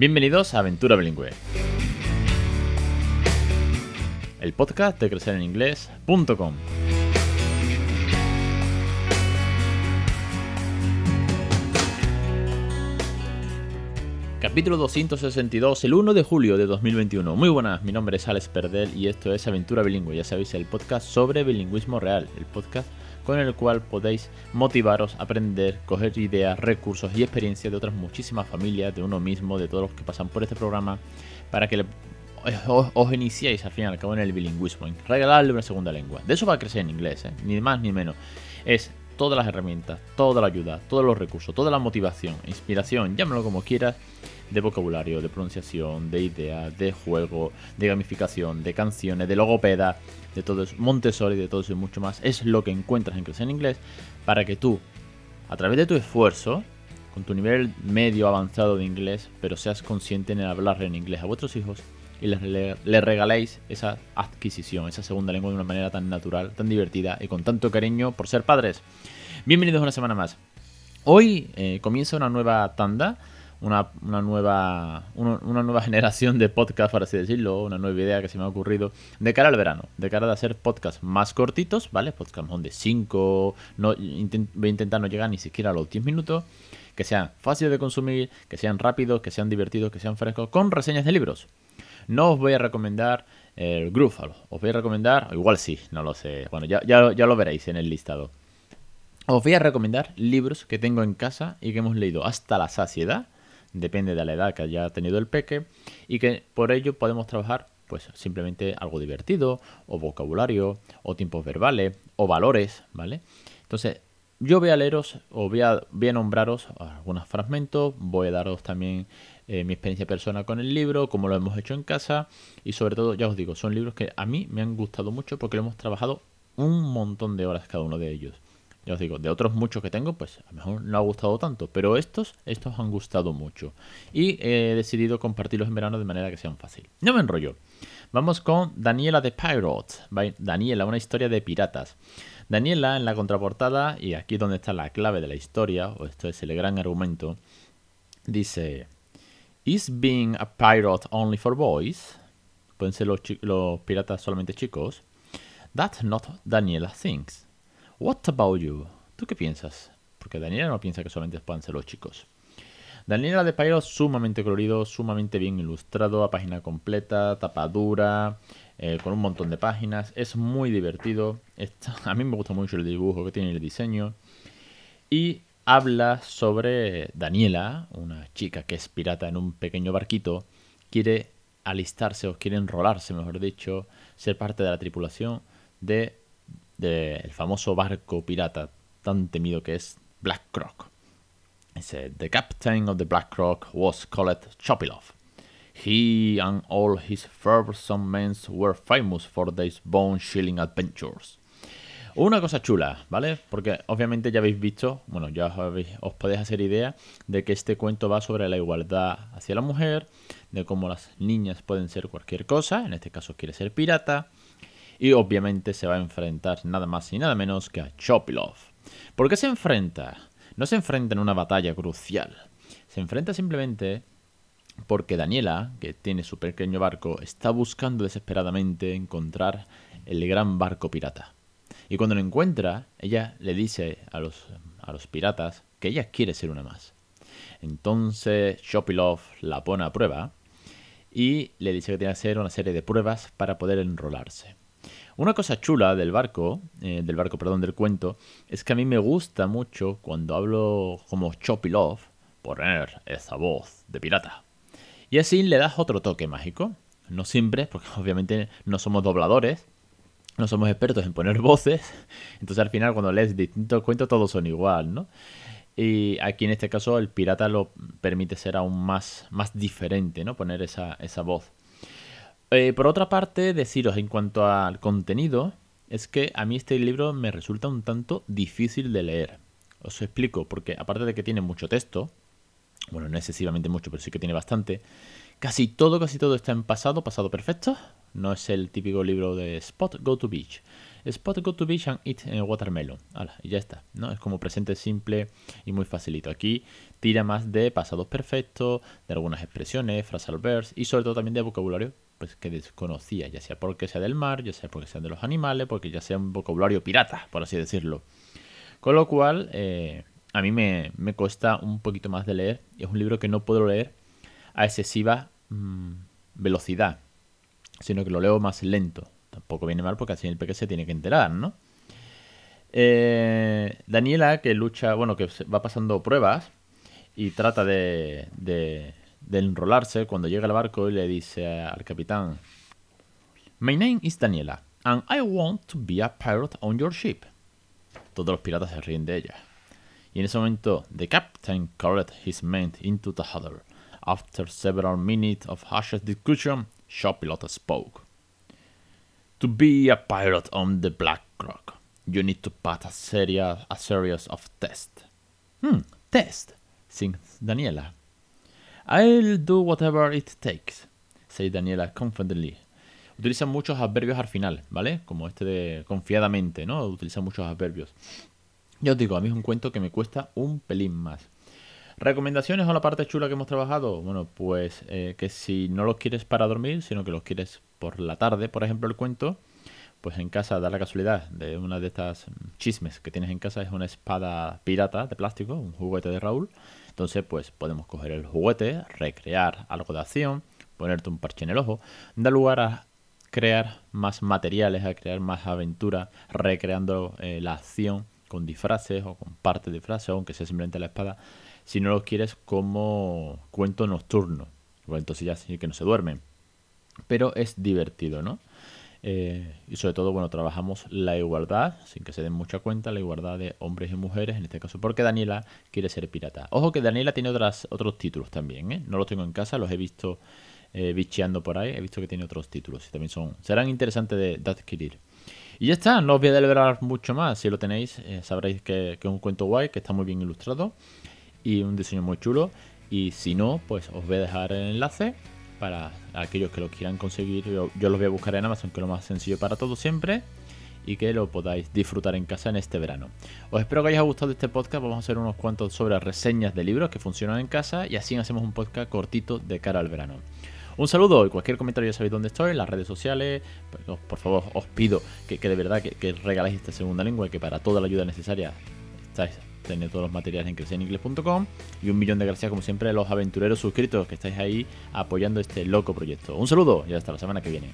Bienvenidos a Aventura Bilingüe. El podcast de crecereninglés.com. Capítulo 262, el 1 de julio de 2021. Muy buenas, mi nombre es Alex Perdel y esto es Aventura Bilingüe, ya sabéis, el podcast sobre bilingüismo real, el podcast con el cual podéis motivaros aprender, coger ideas, recursos y experiencias de otras muchísimas familias, de uno mismo, de todos los que pasan por este programa, para que os, iniciéis al fin y al cabo en el bilingüismo, en regalarle una segunda lengua. De eso va a crecer en inglés, ¿eh? ni más ni menos. Es todas las herramientas, toda la ayuda, todos los recursos, toda la motivación, inspiración, llámalo como quieras, de vocabulario, de pronunciación, de ideas, de juego, de gamificación, de canciones, de logopeda, de todo eso, Montessori, de todo eso y mucho más, es lo que encuentras en Crecer en Inglés para que tú, a través de tu esfuerzo, con tu nivel medio avanzado de inglés, pero seas consciente en hablar en inglés a vuestros hijos y les, les, regaléis esa adquisición, esa segunda lengua de una manera tan natural, tan divertida y con tanto cariño por ser padres. Bienvenidos una semana más. Hoy eh, comienza una nueva tanda una, nueva, una, nueva generación de podcast, por así decirlo, una nueva idea que se me ha ocurrido de cara al verano, de cara a hacer podcasts más cortitos, ¿vale? Podcasts de 5, no, voy a intentar no llegar ni siquiera a los 10 minutos, que sean fáciles de consumir, que sean rápidos, que sean divertidos, que sean frescos, con reseñas de libros. No os voy a recomendar el Groove, os voy a recomendar, igual sí, no lo sé, bueno, ya, ya, ya lo veréis en el listado. Os voy a recomendar libros que tengo en casa y que hemos leído hasta la saciedad depende de la edad que haya tenido el peque y que por ello podemos trabajar pues simplemente algo divertido o vocabulario o tiempos verbales o valores, ¿vale? Entonces, yo voy a leeros o voy a, nombraros algunos fragmentos, voy a daros también eh, mi experiencia personal con el libro, como lo hemos hecho en casa y sobre todo, ya os digo, son libros que a mí me han gustado mucho porque lo hemos trabajado un montón de horas cada uno de ellos. Ya os digo, de otros muchos que tengo, pues a lo mejor no ha gustado tanto, pero estos, estos han gustado mucho. Y he decidido compartirlos en verano de manera que sean fácil. No me enrollo. Vamos con Daniela de Pirates. Daniela, una historia de piratas. Daniela en la contraportada, y aquí donde está la clave de la historia, o esto es el gran argumento, dice: ¿Is being a pirate only for boys? ¿Pueden ser los piratas solamente chicos? That's not Daniela thinks. What about you? ¿Tú qué piensas? Porque Daniela no piensa que solamente puedan ser los chicos. Daniela de Pairo sumamente colorido, sumamente bien ilustrado, a página completa, tapadura, eh, con un montón de páginas. Es muy divertido. a mí me gusta mucho el dibujo que tiene el diseño. Y habla sobre Daniela, una chica que es pirata en un pequeño barquito, quiere alistarse o quiere enrolarse, mejor dicho, ser parte de la tripulación de del famoso barco pirata tan temido que es Black Croc. Dice, The captain of the Black Croc was called Chopilov. He and all his fearsome men were famous for these bone-chilling adventures. Una cosa chula, ¿vale? Porque obviamente ya habéis visto, bueno, ya os, podéis hacer idea de que este cuento va sobre la igualdad hacia la mujer, de cómo las niñas pueden ser cualquier cosa, en este caso quiere ser pirata, y obviamente se va a enfrentar nada más y nada menos que a Chopilov. ¿Por qué se enfrenta? No se enfrenta en una batalla crucial. Se enfrenta simplemente porque Daniela, que tiene su pequeño barco, está buscando desesperadamente encontrar el gran barco pirata. Y cuando lo encuentra, ella le dice a los, a los piratas que ella quiere ser una más. Entonces Chopilov la pone a prueba y le dice que tiene que hacer una serie de pruebas para poder enrolarse. Una cosa chula del barco, eh, del barco, perdón, del cuento, es que a mí me gusta mucho cuando hablo como Chopilov poner esa voz de pirata. Y así le das otro toque mágico. No siempre, porque obviamente no somos dobladores, no somos expertos en poner voces. Entonces al final cuando lees distintos cuentos todos son igual, ¿no? Y aquí en este caso el pirata lo permite ser aún más, más diferente, ¿no? Poner esa, esa voz. Eh, por otra parte, deciros en cuanto al contenido, es que a mí este libro me resulta un tanto difícil de leer. Os explico, porque aparte de que tiene mucho texto, bueno, no excesivamente mucho, pero sí que tiene bastante, casi todo, casi todo está en pasado, pasado perfecto. No es el típico libro de Spot Go to Beach. Spot go to beach and eat watermelon. y ya está, ¿no? Es como presente simple y muy facilito. Aquí tira más de pasados perfectos, de algunas expresiones, frasal verbs y sobre todo también de vocabulario pues que desconocía, ya sea porque sea del mar, ya sea porque sea de los animales, porque ya sea un vocabulario pirata, por así decirlo. Con lo cual, eh, a mí me, me, cuesta un poquito más de leer. Es un libro que no puedo leer a excesiva mm, velocidad, sino que lo leo más lento. Tampoco viene mal porque así el peque se tiene que enterar, ¿no? Eh, Daniela, que lucha, bueno, que va pasando pruebas y trata de, enrolarse cuando llega al barco y le dice al capitán, My name is Daniela, and I want to be a pirate on your ship. Todos los piratas se ríen de ella. Y en ese momento, the captain called his men into the huddle. After several minutes of hushed discussion, Shopilot spoke. To be a pirate on the Black Rock, you need to pass a series, of tests. Hmm, test, sings Daniela. I'll do whatever it takes, says Daniela confidently. Utiliza muchos adverbios al final, ¿vale? Como este de confiadamente, ¿no? Utiliza muchos adverbios. Ya os digo, a mí es un cuento que me cuesta un pelín más. ¿Recomendaciones o la parte chula que hemos trabajado? Bueno, pues eh, que si no los quieres para dormir, sino que los quieres por la tarde, por ejemplo, el cuento, pues en casa da la casualidad de una de estas chismes que tienes en casa es una espada pirata de plástico, un juguete de Raúl. Entonces, pues podemos coger el juguete, recrear algo de acción, ponerte un parche en el ojo, da lugar a crear más materiales, a crear más aventura, recreando eh, la acción con disfraces o con parte de disfraces, aunque sea simplemente la espada si no lo quieres como cuento nocturno. Entonces ya sí que no se duermen. Pero es divertido, ¿no? Eh, y sobre todo, bueno, trabajamos la igualdad, sin que se den mucha cuenta, la igualdad de hombres y mujeres, en este caso, porque Daniela quiere ser pirata. Ojo que Daniela tiene otras, otros títulos también, ¿eh? No los tengo en casa, los he visto eh, bicheando por ahí, he visto que tiene otros títulos y también son, serán interesantes de, adquirir. Y ya está, no os voy a deliberar mucho más, si lo tenéis eh, sabréis que, que es un cuento guay, que está muy bien ilustrado y un diseño muy chulo. Y si no, pues os voy a dejar el enlace para aquellos que lo quieran conseguir. Yo, los voy a buscar en Amazon, que es lo más sencillo para todos siempre. Y que lo podáis disfrutar en casa en este verano. Os espero que os haya gustado este podcast. Vamos a hacer unos cuantos sobre reseñas de libros que funcionan en casa. Y así hacemos un podcast cortito de cara al verano. Un saludo y cualquier comentario ya sabéis dónde estoy, en las redes sociales. Por favor, os pido que, de verdad que, que regaláis esta segunda lengua y que para toda la ayuda necesaria estáis tenéis todos los materiales en crecereningles.com y un millón de gracias como siempre a los aventureros suscritos que estáis ahí apoyando este loco proyecto. Un saludo y hasta la semana que viene.